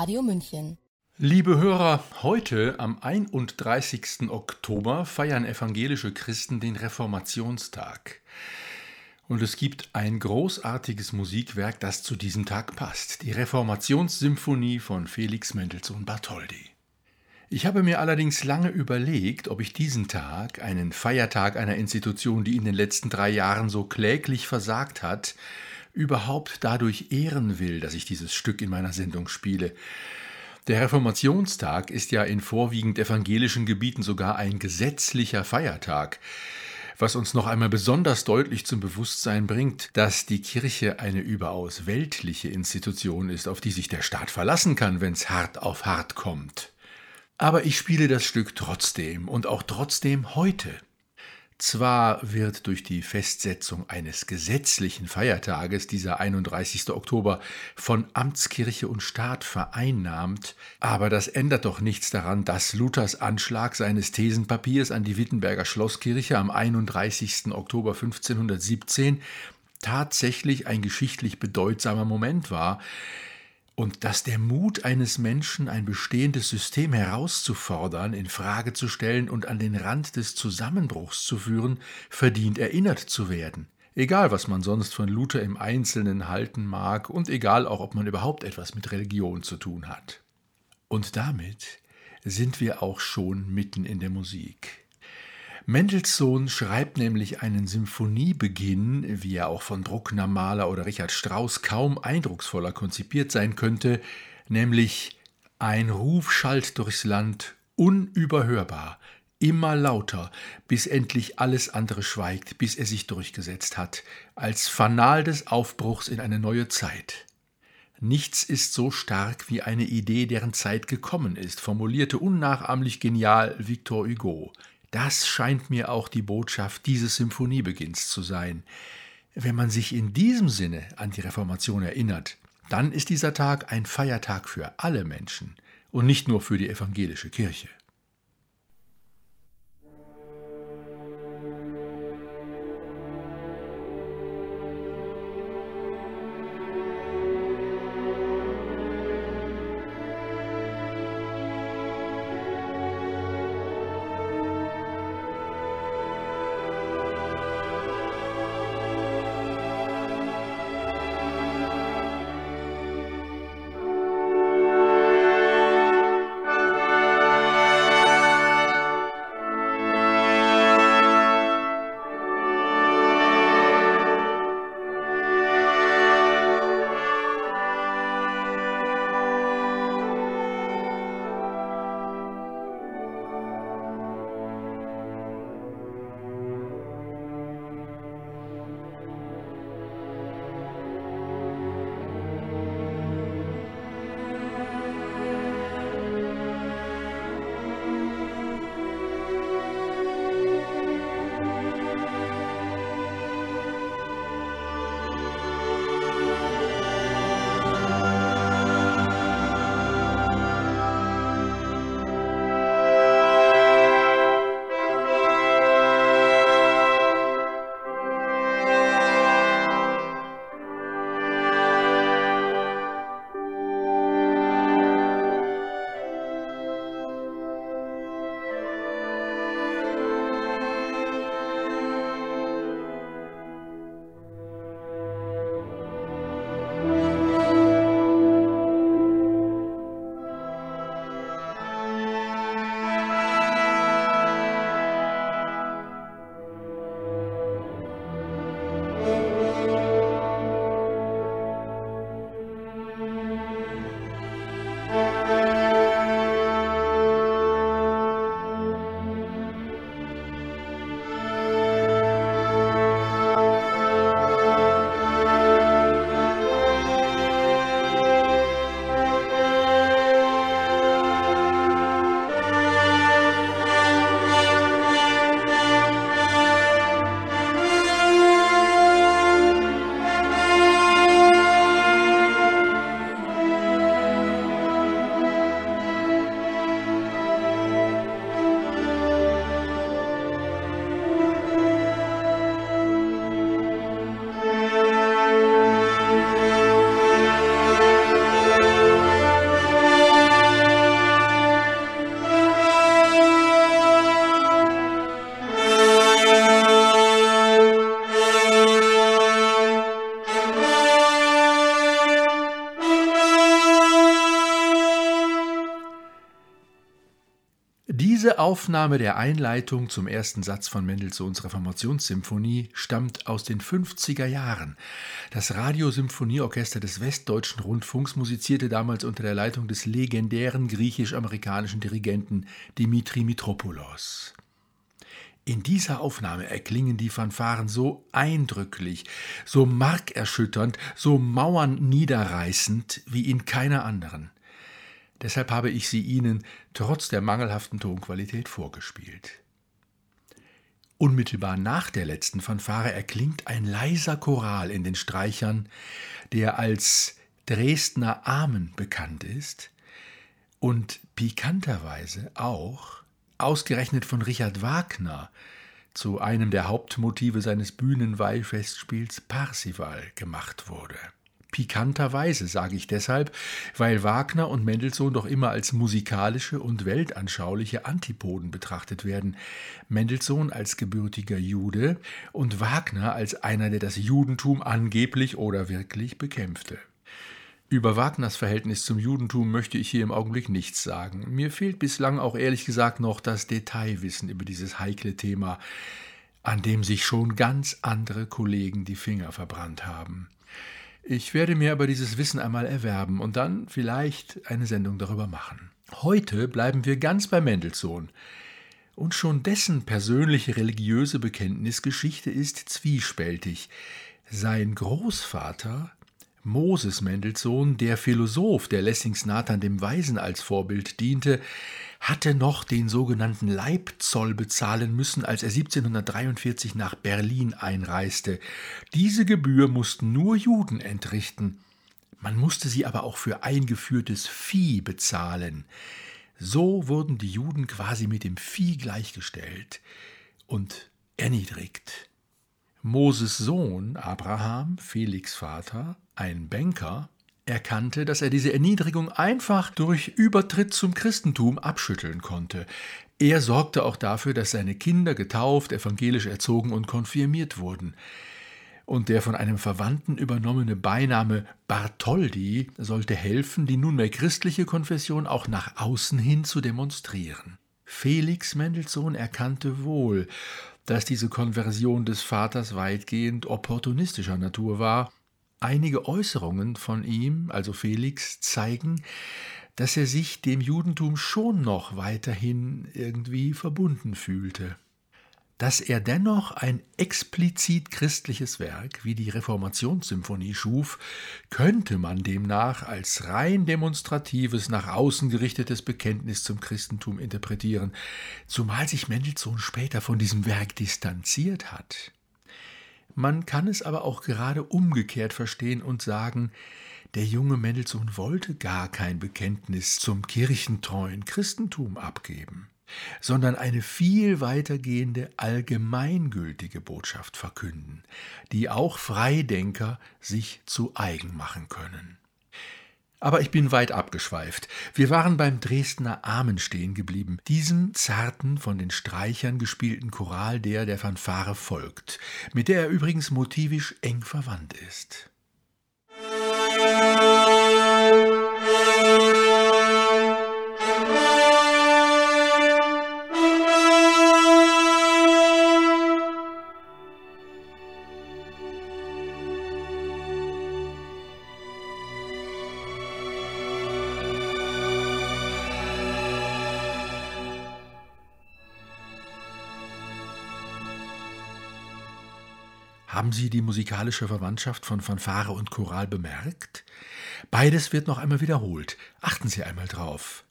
Radio München. Liebe Hörer, heute am 31. Oktober feiern evangelische Christen den Reformationstag. Und es gibt ein großartiges Musikwerk, das zu diesem Tag passt. Die Reformationssymphonie von Felix Mendelssohn Bartholdy. Ich habe mir allerdings lange überlegt, ob ich diesen Tag, einen Feiertag einer Institution, die in den letzten drei Jahren so kläglich versagt hat, überhaupt dadurch ehren will, dass ich dieses Stück in meiner Sendung spiele. Der Reformationstag ist ja in vorwiegend evangelischen Gebieten sogar ein gesetzlicher Feiertag was uns noch einmal besonders deutlich zum Bewusstsein bringt, dass die Kirche eine überaus weltliche Institution ist, auf die sich der Staat verlassen kann, wenn es hart auf hart kommt. Aber ich spiele das Stück trotzdem und auch trotzdem heute. Zwar wird durch die Festsetzung eines gesetzlichen Feiertages dieser 31. Oktober von Amtskirche und Staat vereinnahmt, aber das ändert doch nichts daran, dass Luthers Anschlag seines Thesenpapiers an die Wittenberger Schlosskirche am 31. Oktober 1517 tatsächlich ein geschichtlich bedeutsamer Moment war, und dass der Mut eines Menschen, ein bestehendes System herauszufordern, in Frage zu stellen und an den Rand des Zusammenbruchs zu führen, verdient erinnert zu werden. Egal, was man sonst von Luther im Einzelnen halten mag und egal auch, ob man überhaupt etwas mit Religion zu tun hat. Und damit sind wir auch schon mitten in der Musik. Mendelssohn schreibt nämlich einen Symphoniebeginn, wie er auch von Bruckner, Mahler oder Richard Strauss kaum eindrucksvoller konzipiert sein könnte, nämlich ein Ruf schallt durchs Land, unüberhörbar, immer lauter, bis endlich alles andere schweigt, bis er sich durchgesetzt hat, als Fanal des Aufbruchs in eine neue Zeit. Nichts ist so stark wie eine Idee, deren Zeit gekommen ist, formulierte unnachahmlich genial Victor Hugo. Das scheint mir auch die Botschaft dieses Symphoniebeginns zu sein. Wenn man sich in diesem Sinne an die Reformation erinnert, dann ist dieser Tag ein Feiertag für alle Menschen und nicht nur für die evangelische Kirche. Aufnahme der Einleitung zum ersten Satz von Mendelssohns Reformationssymphonie stammt aus den 50er Jahren. Das Radiosymphonieorchester des Westdeutschen Rundfunks musizierte damals unter der Leitung des legendären griechisch-amerikanischen Dirigenten Dimitri Mitropoulos. In dieser Aufnahme erklingen die Fanfaren so eindrücklich, so markerschütternd, so mauernniederreißend wie in keiner anderen. Deshalb habe ich sie Ihnen trotz der mangelhaften Tonqualität vorgespielt. Unmittelbar nach der letzten Fanfare erklingt ein leiser Choral in den Streichern, der als Dresdner Amen bekannt ist und pikanterweise auch ausgerechnet von Richard Wagner zu einem der Hauptmotive seines Bühnenweihfestspiels Parsival gemacht wurde. Pikanterweise sage ich deshalb, weil Wagner und Mendelssohn doch immer als musikalische und weltanschauliche Antipoden betrachtet werden. Mendelssohn als gebürtiger Jude und Wagner als einer, der das Judentum angeblich oder wirklich bekämpfte. Über Wagners Verhältnis zum Judentum möchte ich hier im Augenblick nichts sagen. Mir fehlt bislang auch ehrlich gesagt noch das Detailwissen über dieses heikle Thema, an dem sich schon ganz andere Kollegen die Finger verbrannt haben. Ich werde mir aber dieses Wissen einmal erwerben und dann vielleicht eine Sendung darüber machen. Heute bleiben wir ganz bei Mendelssohn. Und schon dessen persönliche religiöse Bekenntnisgeschichte ist zwiespältig. Sein Großvater, Moses Mendelssohn, der Philosoph, der Lessings Nathan dem Weisen als Vorbild diente, hatte noch den sogenannten Leibzoll bezahlen müssen, als er 1743 nach Berlin einreiste. Diese Gebühr mussten nur Juden entrichten. Man musste sie aber auch für eingeführtes Vieh bezahlen. So wurden die Juden quasi mit dem Vieh gleichgestellt und erniedrigt. Moses Sohn Abraham, Felix Vater, ein Banker, erkannte, dass er diese Erniedrigung einfach durch Übertritt zum Christentum abschütteln konnte. Er sorgte auch dafür, dass seine Kinder getauft, evangelisch erzogen und konfirmiert wurden. Und der von einem Verwandten übernommene Beiname Bartholdi sollte helfen, die nunmehr christliche Konfession auch nach außen hin zu demonstrieren. Felix Mendelssohn erkannte wohl, dass diese Konversion des Vaters weitgehend opportunistischer Natur war Einige Äußerungen von ihm, also Felix, zeigen, dass er sich dem Judentum schon noch weiterhin irgendwie verbunden fühlte. Dass er dennoch ein explizit christliches Werk wie die Reformationssymphonie schuf, könnte man demnach als rein demonstratives, nach außen gerichtetes Bekenntnis zum Christentum interpretieren, zumal sich Mendelssohn später von diesem Werk distanziert hat. Man kann es aber auch gerade umgekehrt verstehen und sagen, der junge Mendelssohn wollte gar kein Bekenntnis zum kirchentreuen Christentum abgeben, sondern eine viel weitergehende allgemeingültige Botschaft verkünden, die auch Freidenker sich zu eigen machen können. Aber ich bin weit abgeschweift. Wir waren beim Dresdner Amen stehen geblieben, diesem zarten, von den Streichern gespielten Choral, der der Fanfare folgt, mit der er übrigens motivisch eng verwandt ist. Haben Sie die musikalische Verwandtschaft von Fanfare und Choral bemerkt? Beides wird noch einmal wiederholt. Achten Sie einmal drauf.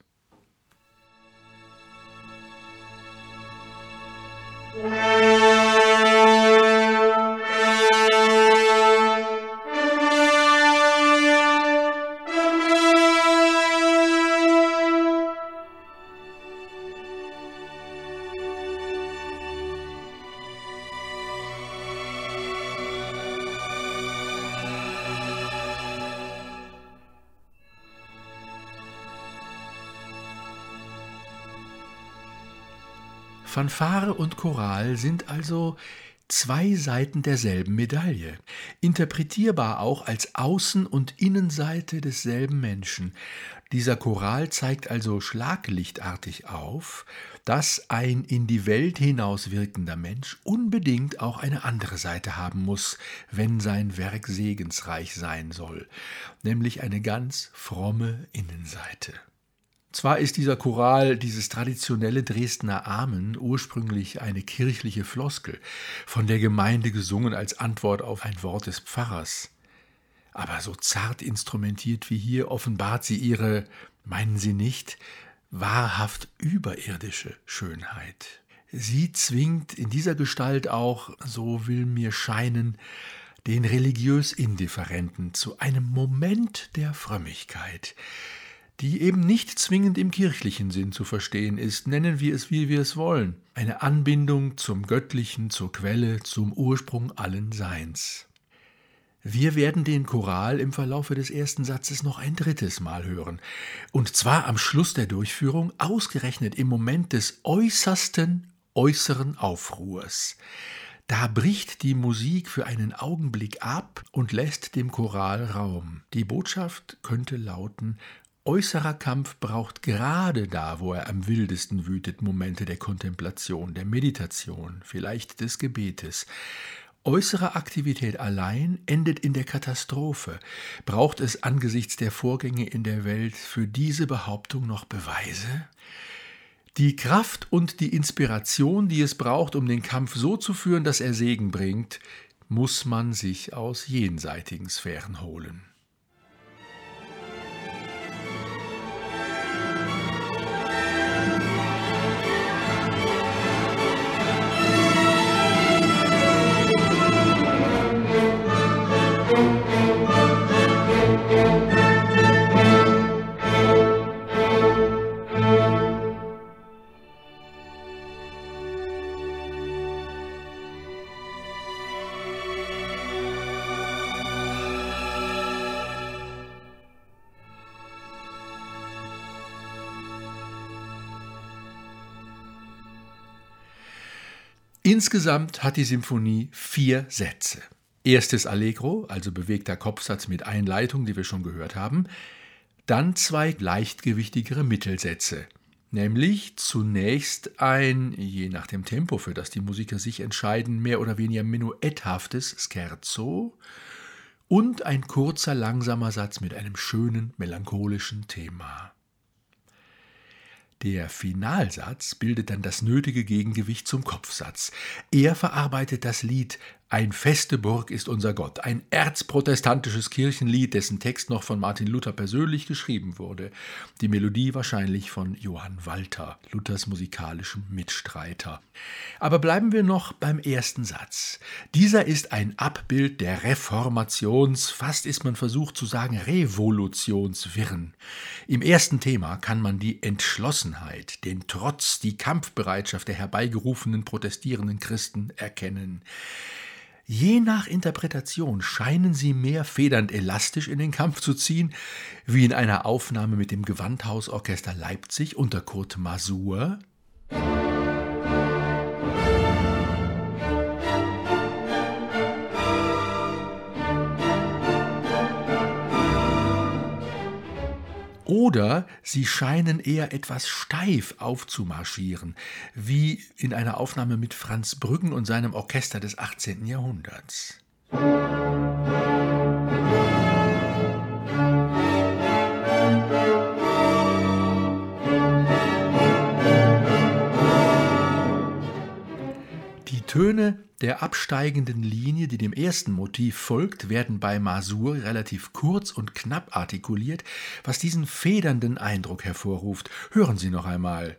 Musik Fanfare und Choral sind also zwei Seiten derselben Medaille, interpretierbar auch als Außen- und Innenseite desselben Menschen. Dieser Choral zeigt also schlaglichtartig auf, dass ein in die Welt hinaus wirkender Mensch unbedingt auch eine andere Seite haben muss, wenn sein Werk segensreich sein soll, nämlich eine ganz fromme Innenseite. Zwar ist dieser Choral, dieses traditionelle Dresdner Amen, ursprünglich eine kirchliche Floskel, von der Gemeinde gesungen als Antwort auf ein Wort des Pfarrers. Aber so zart instrumentiert wie hier offenbart sie ihre, meinen Sie nicht, wahrhaft überirdische Schönheit. Sie zwingt in dieser Gestalt auch, so will mir scheinen, den religiös Indifferenten zu einem Moment der Frömmigkeit, die eben nicht zwingend im kirchlichen Sinn zu verstehen ist, nennen wir es, wie wir es wollen, eine Anbindung zum Göttlichen, zur Quelle, zum Ursprung allen Seins. Wir werden den Choral im Verlaufe des ersten Satzes noch ein drittes Mal hören, und zwar am Schluss der Durchführung, ausgerechnet im Moment des äußersten äußeren Aufruhrs. Da bricht die Musik für einen Augenblick ab und lässt dem Choral Raum. Die Botschaft könnte lauten Äußerer Kampf braucht gerade da, wo er am wildesten wütet, Momente der Kontemplation, der Meditation, vielleicht des Gebetes. Äußere Aktivität allein endet in der Katastrophe. Braucht es angesichts der Vorgänge in der Welt für diese Behauptung noch Beweise? Die Kraft und die Inspiration, die es braucht, um den Kampf so zu führen, dass er Segen bringt, muss man sich aus jenseitigen Sphären holen. Insgesamt hat die Symphonie vier Sätze. Erstes Allegro, also bewegter Kopfsatz mit Einleitung, die wir schon gehört haben. Dann zwei leichtgewichtigere Mittelsätze, nämlich zunächst ein, je nach dem Tempo, für das die Musiker sich entscheiden, mehr oder weniger menuetthaftes Scherzo und ein kurzer, langsamer Satz mit einem schönen, melancholischen Thema. Der Finalsatz bildet dann das nötige Gegengewicht zum Kopfsatz. Er verarbeitet das Lied ein feste Burg ist unser Gott, ein erzprotestantisches Kirchenlied, dessen Text noch von Martin Luther persönlich geschrieben wurde. Die Melodie wahrscheinlich von Johann Walter, Luthers musikalischem Mitstreiter. Aber bleiben wir noch beim ersten Satz. Dieser ist ein Abbild der Reformations, fast ist man versucht zu sagen Revolutionswirren. Im ersten Thema kann man die Entschlossenheit, den Trotz, die Kampfbereitschaft der herbeigerufenen protestierenden Christen erkennen. Je nach Interpretation scheinen sie mehr federnd elastisch in den Kampf zu ziehen, wie in einer Aufnahme mit dem Gewandhausorchester Leipzig unter Kurt Masur. Oder sie scheinen eher etwas steif aufzumarschieren, wie in einer Aufnahme mit Franz Brüggen und seinem Orchester des 18. Jahrhunderts. Die Töne der absteigenden Linie, die dem ersten Motiv folgt, werden bei Masur relativ kurz und knapp artikuliert, was diesen federnden Eindruck hervorruft. Hören Sie noch einmal.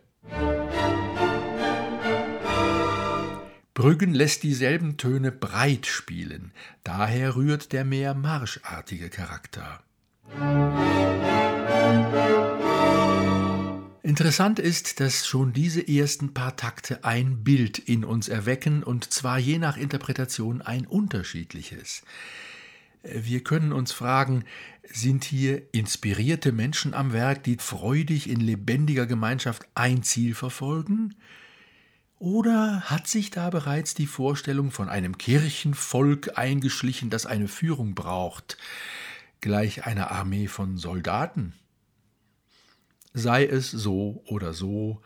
Brüggen lässt dieselben Töne breit spielen, daher rührt der mehr marschartige Charakter. Interessant ist, dass schon diese ersten paar Takte ein Bild in uns erwecken, und zwar je nach Interpretation ein unterschiedliches. Wir können uns fragen, sind hier inspirierte Menschen am Werk, die freudig in lebendiger Gemeinschaft ein Ziel verfolgen? Oder hat sich da bereits die Vorstellung von einem Kirchenvolk eingeschlichen, das eine Führung braucht, gleich einer Armee von Soldaten? Sei es so oder so,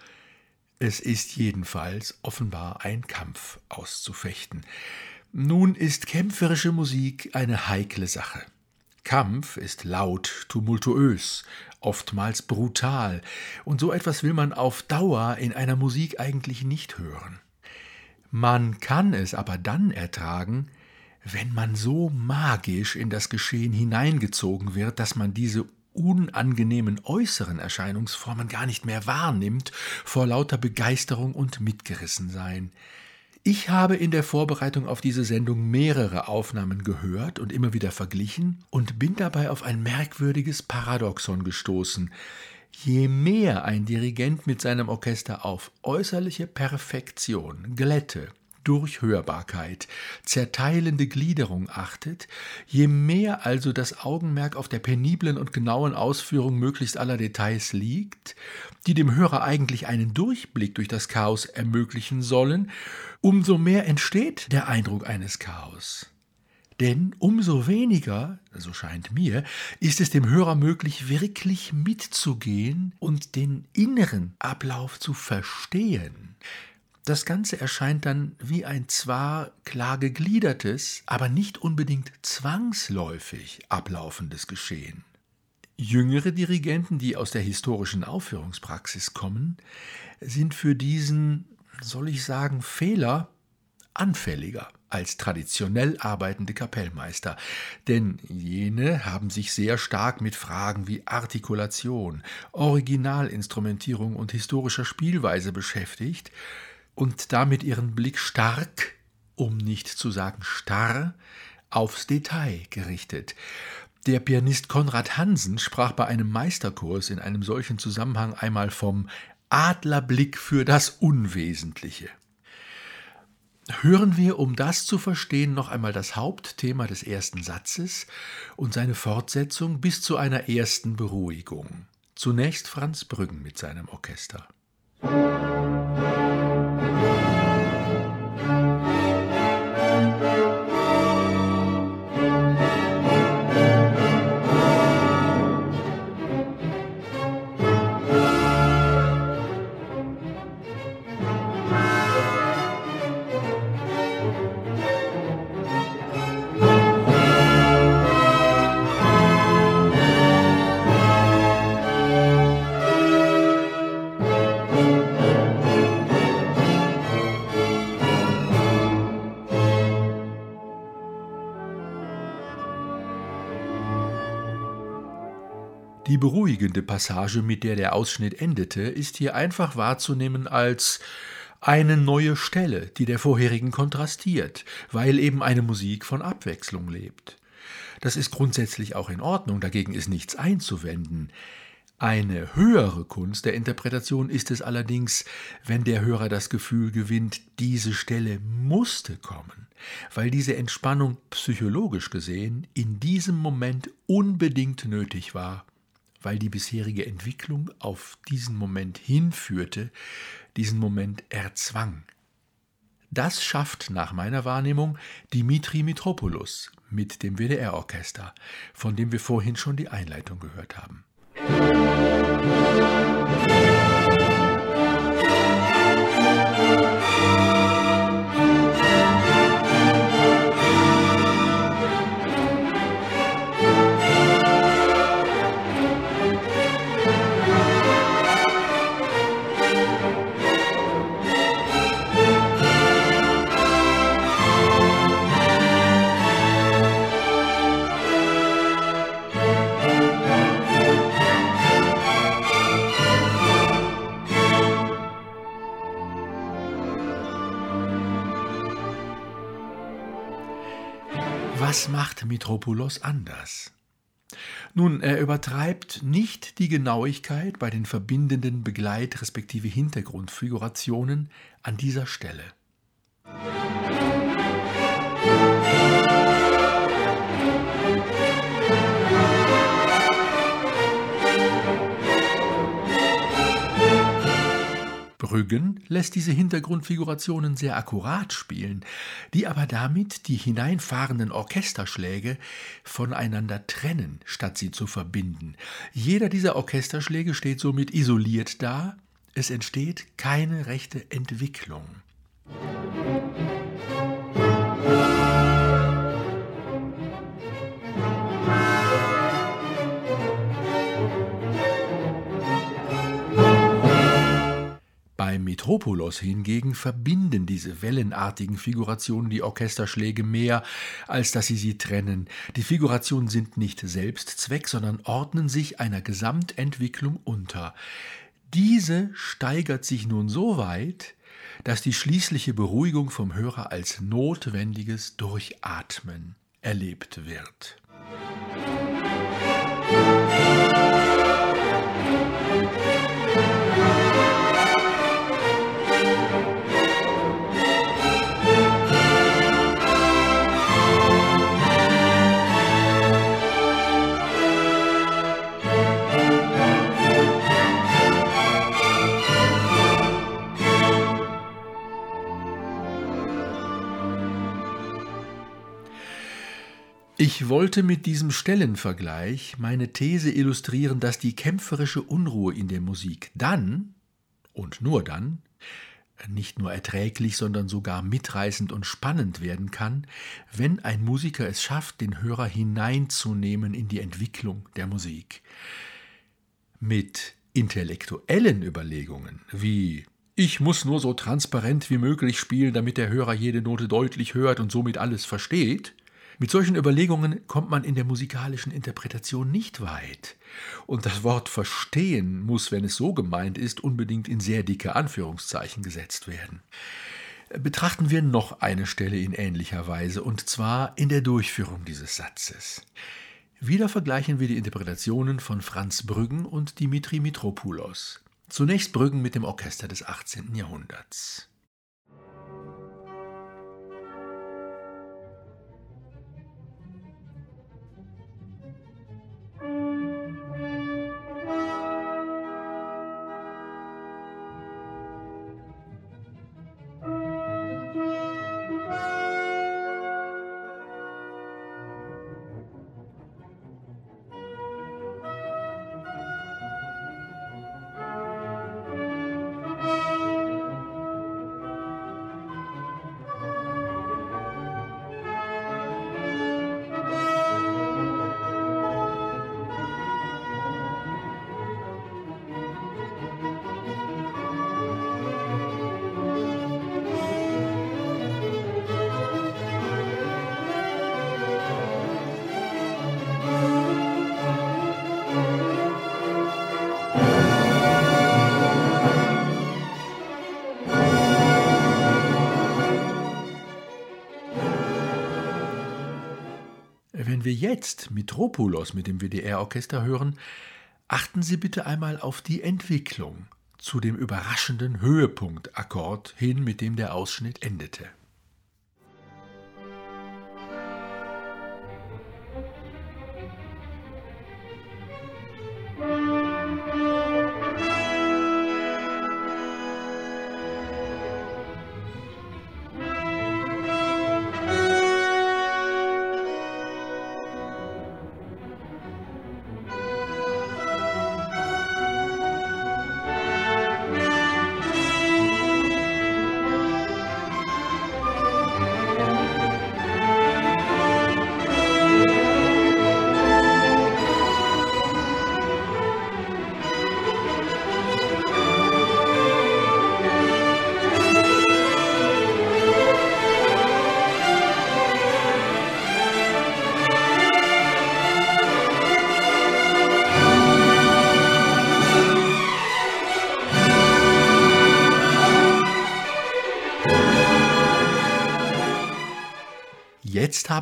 es ist jedenfalls offenbar ein Kampf auszufechten. Nun ist kämpferische Musik eine heikle Sache. Kampf ist laut, tumultuös, oftmals brutal, und so etwas will man auf Dauer in einer Musik eigentlich nicht hören. Man kann es aber dann ertragen, wenn man so magisch in das Geschehen hineingezogen wird, dass man diese unangenehmen äußeren Erscheinungsformen gar nicht mehr wahrnimmt vor lauter Begeisterung und Mitgerissensein. Ich habe in der Vorbereitung auf diese Sendung mehrere Aufnahmen gehört und immer wieder verglichen und bin dabei auf ein merkwürdiges Paradoxon gestoßen. Je mehr ein Dirigent mit seinem Orchester auf äußerliche Perfektion, Glätte, Durchhörbarkeit, zerteilende Gliederung achtet, je mehr also das Augenmerk auf der peniblen und genauen Ausführung möglichst aller Details liegt, die dem Hörer eigentlich einen Durchblick durch das Chaos ermöglichen sollen, umso mehr entsteht der Eindruck eines Chaos. Denn umso weniger, so scheint mir, ist es dem Hörer möglich, wirklich mitzugehen und den inneren Ablauf zu verstehen. Das Ganze erscheint dann wie ein zwar klar gegliedertes, aber nicht unbedingt zwangsläufig ablaufendes Geschehen. Jüngere Dirigenten, die aus der historischen Aufführungspraxis kommen, sind für diesen soll ich sagen, Fehler anfälliger als traditionell arbeitende Kapellmeister, denn jene haben sich sehr stark mit Fragen wie Artikulation, Originalinstrumentierung und historischer Spielweise beschäftigt und damit ihren Blick stark, um nicht zu sagen starr, aufs Detail gerichtet. Der Pianist Konrad Hansen sprach bei einem Meisterkurs in einem solchen Zusammenhang einmal vom Adlerblick für das Unwesentliche. Hören wir, um das zu verstehen, noch einmal das Hauptthema des ersten Satzes und seine Fortsetzung bis zu einer ersten Beruhigung. Zunächst Franz Brüggen mit seinem Orchester. Musik Die beruhigende Passage, mit der der Ausschnitt endete, ist hier einfach wahrzunehmen als eine neue Stelle, die der vorherigen kontrastiert, weil eben eine Musik von Abwechslung lebt. Das ist grundsätzlich auch in Ordnung, dagegen ist nichts einzuwenden. Eine höhere Kunst der Interpretation ist es allerdings, wenn der Hörer das Gefühl gewinnt, diese Stelle musste kommen, weil diese Entspannung psychologisch gesehen in diesem Moment unbedingt nötig war weil die bisherige Entwicklung auf diesen Moment hinführte, diesen Moment erzwang. Das schafft nach meiner Wahrnehmung Dimitri Mitropoulos mit dem WDR-Orchester, von dem wir vorhin schon die Einleitung gehört haben. Musik Was macht Mitropoulos anders? Nun, er übertreibt nicht die Genauigkeit bei den verbindenden Begleit- respektive Hintergrundfigurationen an dieser Stelle. Brüggen lässt diese Hintergrundfigurationen sehr akkurat spielen, die aber damit die hineinfahrenden Orchesterschläge voneinander trennen, statt sie zu verbinden. Jeder dieser Orchesterschläge steht somit isoliert da, es entsteht keine rechte Entwicklung. Bei Metropolos hingegen verbinden diese wellenartigen Figurationen die Orchesterschläge mehr, als dass sie sie trennen. Die Figurationen sind nicht Selbstzweck, sondern ordnen sich einer Gesamtentwicklung unter. Diese steigert sich nun so weit, dass die schließliche Beruhigung vom Hörer als notwendiges Durchatmen erlebt wird. Ich wollte mit diesem Stellenvergleich meine These illustrieren, dass die kämpferische Unruhe in der Musik dann und nur dann nicht nur erträglich, sondern sogar mitreißend und spannend werden kann, wenn ein Musiker es schafft, den Hörer hineinzunehmen in die Entwicklung der Musik. Mit intellektuellen Überlegungen wie ich muss nur so transparent wie möglich spielen, damit der Hörer jede Note deutlich hört und somit alles versteht, mit solchen Überlegungen kommt man in der musikalischen Interpretation nicht weit. Und das Wort verstehen muss, wenn es so gemeint ist, unbedingt in sehr dicke Anführungszeichen gesetzt werden. Betrachten wir noch eine Stelle in ähnlicher Weise, und zwar in der Durchführung dieses Satzes. Wieder vergleichen wir die Interpretationen von Franz Brüggen und Dimitri Mitropoulos. Zunächst Brüggen mit dem Orchester des 18. Jahrhunderts. Wir jetzt Metropolos mit dem WDR-Orchester hören, achten Sie bitte einmal auf die Entwicklung zu dem überraschenden Höhepunktakkord hin, mit dem der Ausschnitt endete.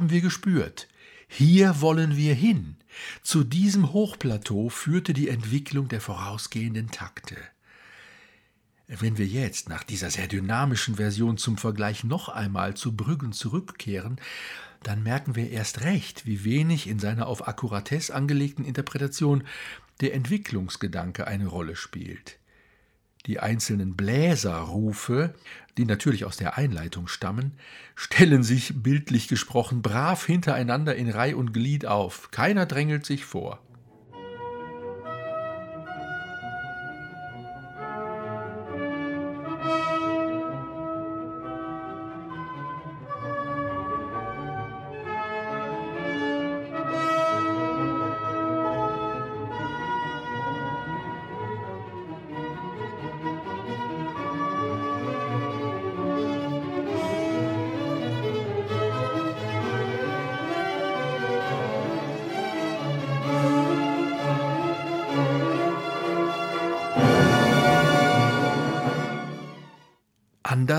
Haben wir gespürt, hier wollen wir hin. Zu diesem Hochplateau führte die Entwicklung der vorausgehenden Takte. Wenn wir jetzt nach dieser sehr dynamischen Version zum Vergleich noch einmal zu Brüggen zurückkehren, dann merken wir erst recht, wie wenig in seiner auf Akkuratesse angelegten Interpretation der Entwicklungsgedanke eine Rolle spielt. Die einzelnen Bläserrufe, die natürlich aus der Einleitung stammen, stellen sich bildlich gesprochen brav hintereinander in Reih und Glied auf. Keiner drängelt sich vor.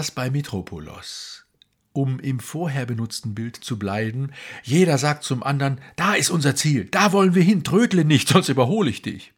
Anders bei Metropolos. Um im vorher benutzten Bild zu bleiben, jeder sagt zum anderen, da ist unser Ziel, da wollen wir hin, trödle nicht, sonst überhole ich dich.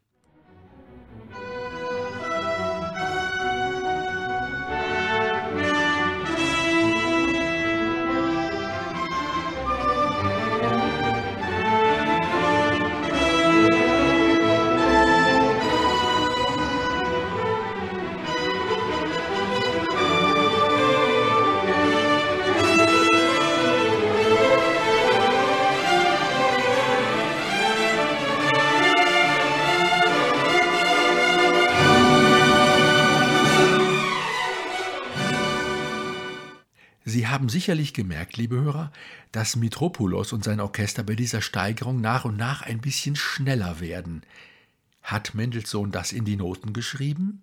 Sicherlich gemerkt, liebe Hörer, dass Mitropoulos und sein Orchester bei dieser Steigerung nach und nach ein bisschen schneller werden. Hat Mendelssohn das in die Noten geschrieben?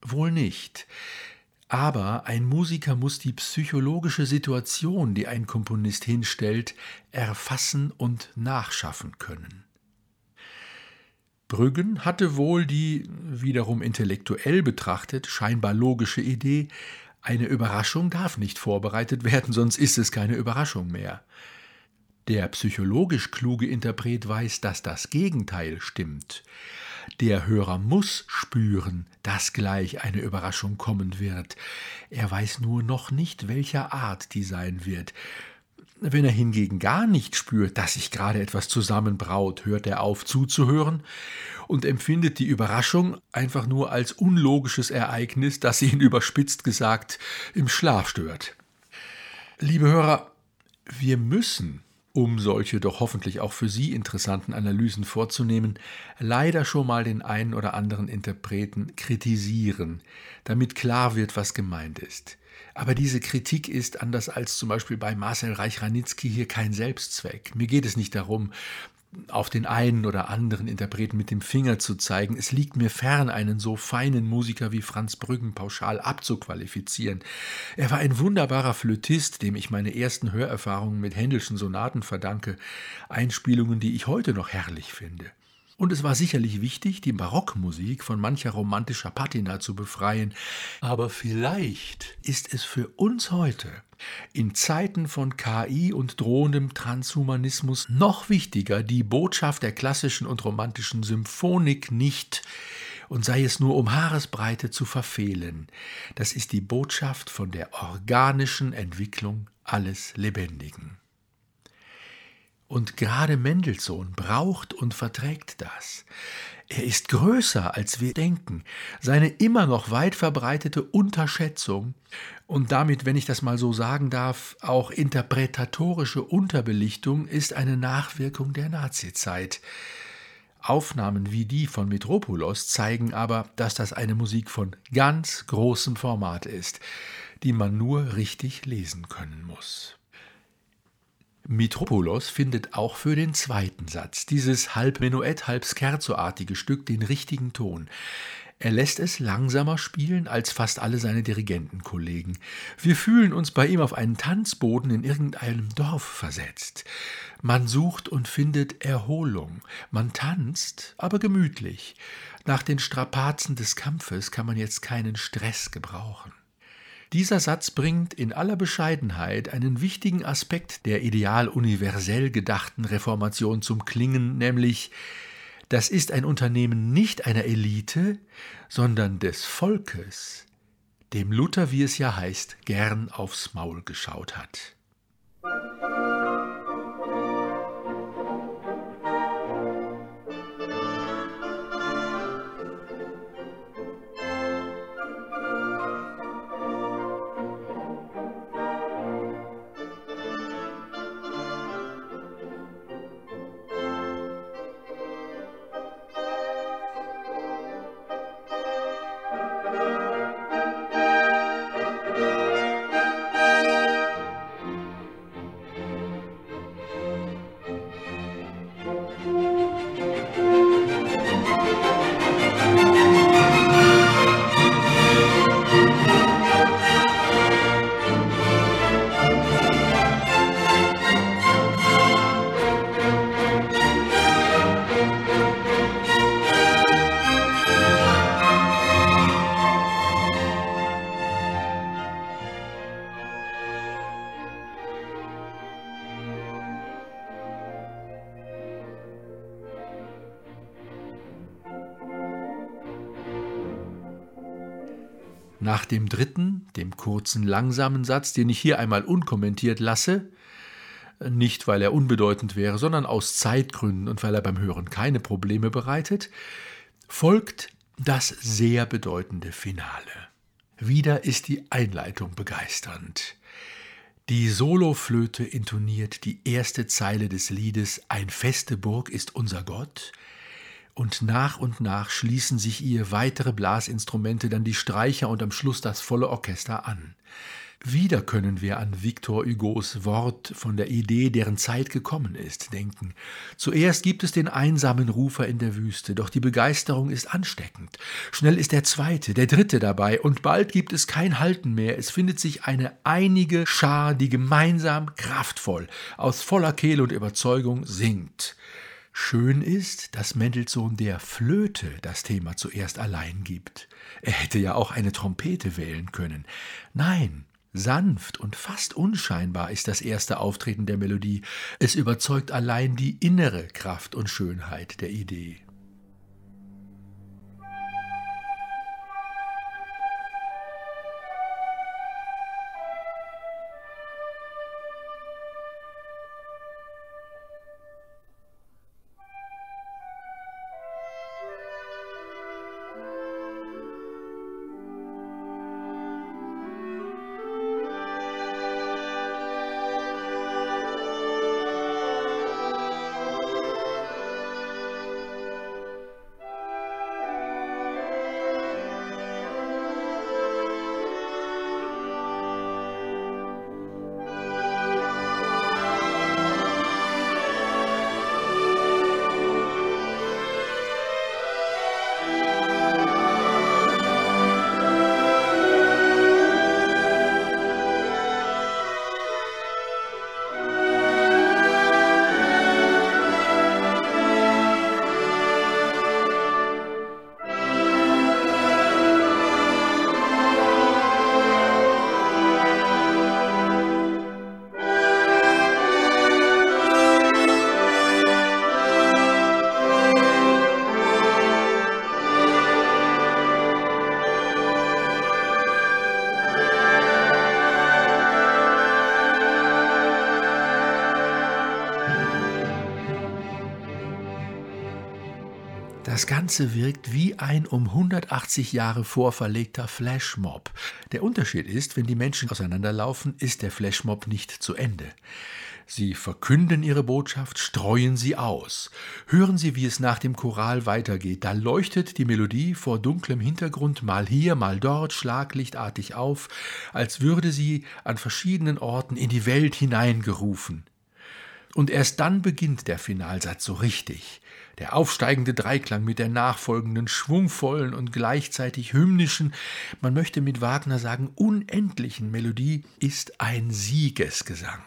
Wohl nicht. Aber ein Musiker muss die psychologische Situation, die ein Komponist hinstellt, erfassen und nachschaffen können. Brüggen hatte wohl die, wiederum intellektuell betrachtet, scheinbar logische Idee, eine Überraschung darf nicht vorbereitet werden, sonst ist es keine Überraschung mehr. Der psychologisch kluge Interpret weiß, dass das Gegenteil stimmt. Der Hörer muss spüren, dass gleich eine Überraschung kommen wird. Er weiß nur noch nicht, welcher Art die sein wird. Wenn er hingegen gar nicht spürt, dass sich gerade etwas zusammenbraut, hört er auf zuzuhören und empfindet die Überraschung einfach nur als unlogisches Ereignis, das ihn überspitzt gesagt im Schlaf stört. Liebe Hörer, wir müssen, um solche doch hoffentlich auch für Sie interessanten Analysen vorzunehmen, leider schon mal den einen oder anderen Interpreten kritisieren, damit klar wird, was gemeint ist. Aber diese Kritik ist, anders als zum Beispiel bei Marcel Reich-Ranitzky, hier kein Selbstzweck. Mir geht es nicht darum, auf den einen oder anderen Interpreten mit dem Finger zu zeigen. Es liegt mir fern, einen so feinen Musiker wie Franz Brüggen pauschal abzuqualifizieren. Er war ein wunderbarer Flötist, dem ich meine ersten Hörerfahrungen mit Händelschen Sonaten verdanke, Einspielungen, die ich heute noch herrlich finde. Und es war sicherlich wichtig, die Barockmusik von mancher romantischer Patina zu befreien. Aber vielleicht ist es für uns heute, in Zeiten von KI und drohendem Transhumanismus, noch wichtiger, die Botschaft der klassischen und romantischen Symphonik nicht und sei es nur um Haaresbreite zu verfehlen. Das ist die Botschaft von der organischen Entwicklung alles Lebendigen. Und gerade Mendelssohn braucht und verträgt das. Er ist größer, als wir denken. Seine immer noch weit verbreitete Unterschätzung und damit, wenn ich das mal so sagen darf, auch interpretatorische Unterbelichtung ist eine Nachwirkung der Nazizeit. Aufnahmen wie die von Metropolos zeigen aber, dass das eine Musik von ganz großem Format ist, die man nur richtig lesen können muss. Mitropoulos findet auch für den zweiten Satz, dieses halb Menuett, halb Scherzo-artige Stück, den richtigen Ton. Er lässt es langsamer spielen als fast alle seine Dirigentenkollegen. Wir fühlen uns bei ihm auf einen Tanzboden in irgendeinem Dorf versetzt. Man sucht und findet Erholung. Man tanzt, aber gemütlich. Nach den Strapazen des Kampfes kann man jetzt keinen Stress gebrauchen. Dieser Satz bringt in aller Bescheidenheit einen wichtigen Aspekt der ideal universell gedachten Reformation zum Klingen, nämlich das ist ein Unternehmen nicht einer Elite, sondern des Volkes, dem Luther, wie es ja heißt, gern aufs Maul geschaut hat. Kurzen, langsamen Satz, den ich hier einmal unkommentiert lasse, nicht weil er unbedeutend wäre, sondern aus Zeitgründen und weil er beim Hören keine Probleme bereitet, folgt das sehr bedeutende Finale. Wieder ist die Einleitung begeisternd. Die Soloflöte intoniert die erste Zeile des Liedes Ein feste Burg ist unser Gott, und nach und nach schließen sich ihr weitere Blasinstrumente, dann die Streicher und am Schluss das volle Orchester an. Wieder können wir an Victor Hugos Wort von der Idee, deren Zeit gekommen ist, denken. Zuerst gibt es den einsamen Rufer in der Wüste, doch die Begeisterung ist ansteckend. Schnell ist der zweite, der dritte dabei, und bald gibt es kein Halten mehr. Es findet sich eine einige Schar, die gemeinsam, kraftvoll, aus voller Kehle und Überzeugung singt. Schön ist, dass Mendelssohn der Flöte das Thema zuerst allein gibt. Er hätte ja auch eine Trompete wählen können. Nein, sanft und fast unscheinbar ist das erste Auftreten der Melodie. Es überzeugt allein die innere Kraft und Schönheit der Idee. Ganze wirkt wie ein um 180 Jahre vorverlegter Flashmob. Der Unterschied ist, wenn die Menschen auseinanderlaufen, ist der Flashmob nicht zu Ende. Sie verkünden ihre Botschaft, streuen sie aus. Hören Sie, wie es nach dem Choral weitergeht. Da leuchtet die Melodie vor dunklem Hintergrund mal hier, mal dort schlaglichtartig auf, als würde sie an verschiedenen Orten in die Welt hineingerufen. Und erst dann beginnt der Finalsatz so richtig. Der aufsteigende Dreiklang mit der nachfolgenden schwungvollen und gleichzeitig hymnischen, man möchte mit Wagner sagen unendlichen Melodie ist ein Siegesgesang.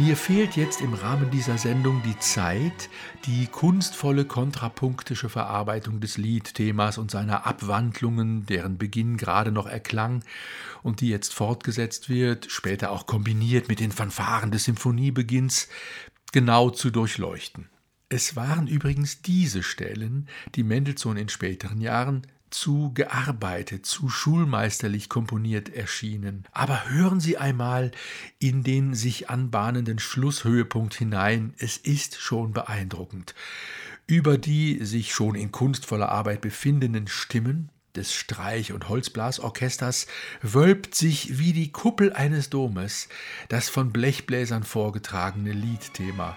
Mir fehlt jetzt im Rahmen dieser Sendung die Zeit, die kunstvolle kontrapunktische Verarbeitung des Liedthemas und seiner Abwandlungen, deren Beginn gerade noch erklang und die jetzt fortgesetzt wird, später auch kombiniert mit den Fanfaren des Symphoniebeginns, genau zu durchleuchten. Es waren übrigens diese Stellen, die Mendelssohn in späteren Jahren zu gearbeitet, zu schulmeisterlich komponiert erschienen. Aber hören Sie einmal in den sich anbahnenden Schlusshöhepunkt hinein, es ist schon beeindruckend. Über die sich schon in kunstvoller Arbeit befindenden Stimmen des Streich- und Holzblasorchesters wölbt sich wie die Kuppel eines Domes das von Blechbläsern vorgetragene Liedthema.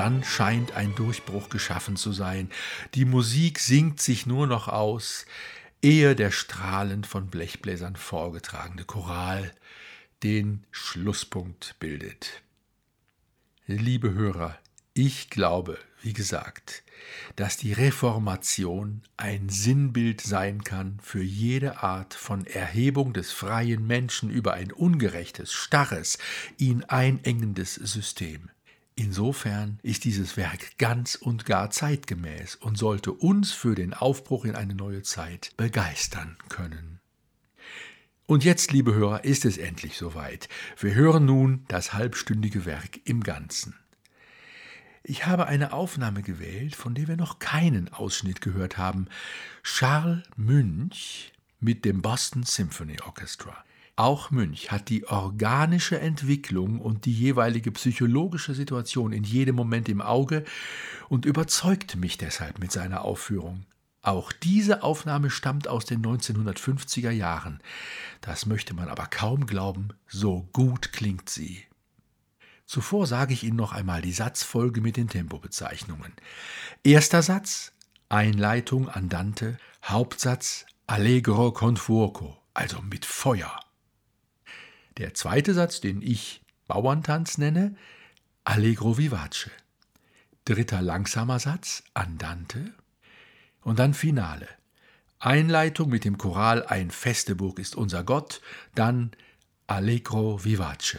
Dann scheint ein Durchbruch geschaffen zu sein. Die Musik singt sich nur noch aus, ehe der strahlend von Blechbläsern vorgetragene Choral den Schlusspunkt bildet. Liebe Hörer, ich glaube, wie gesagt, dass die Reformation ein Sinnbild sein kann für jede Art von Erhebung des freien Menschen über ein ungerechtes, starres, ihn einengendes System. Insofern ist dieses Werk ganz und gar zeitgemäß und sollte uns für den Aufbruch in eine neue Zeit begeistern können. Und jetzt, liebe Hörer, ist es endlich soweit. Wir hören nun das halbstündige Werk im Ganzen. Ich habe eine Aufnahme gewählt, von der wir noch keinen Ausschnitt gehört haben. Charles Münch mit dem Boston Symphony Orchestra. Auch Münch hat die organische Entwicklung und die jeweilige psychologische Situation in jedem Moment im Auge und überzeugt mich deshalb mit seiner Aufführung. Auch diese Aufnahme stammt aus den 1950er Jahren. Das möchte man aber kaum glauben, so gut klingt sie. Zuvor sage ich Ihnen noch einmal die Satzfolge mit den Tempobezeichnungen. Erster Satz Einleitung Andante, Hauptsatz Allegro con fuoco, also mit Feuer. Der zweite Satz, den ich Bauerntanz nenne, Allegro vivace. Dritter langsamer Satz, Andante. Und dann Finale. Einleitung mit dem Choral Ein feste Burg ist unser Gott, dann Allegro vivace.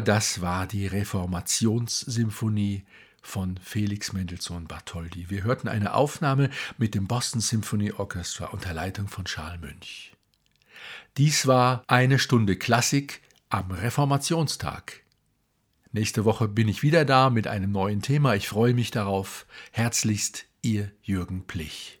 Das war die Reformationssymphonie von Felix Mendelssohn Bartholdy. Wir hörten eine Aufnahme mit dem Boston Symphony Orchestra unter Leitung von Charles Münch. Dies war eine Stunde Klassik am Reformationstag. Nächste Woche bin ich wieder da mit einem neuen Thema. Ich freue mich darauf. Herzlichst, Ihr Jürgen Plich.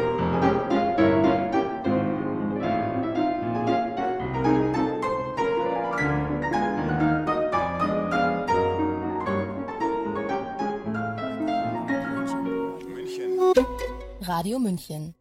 Radio München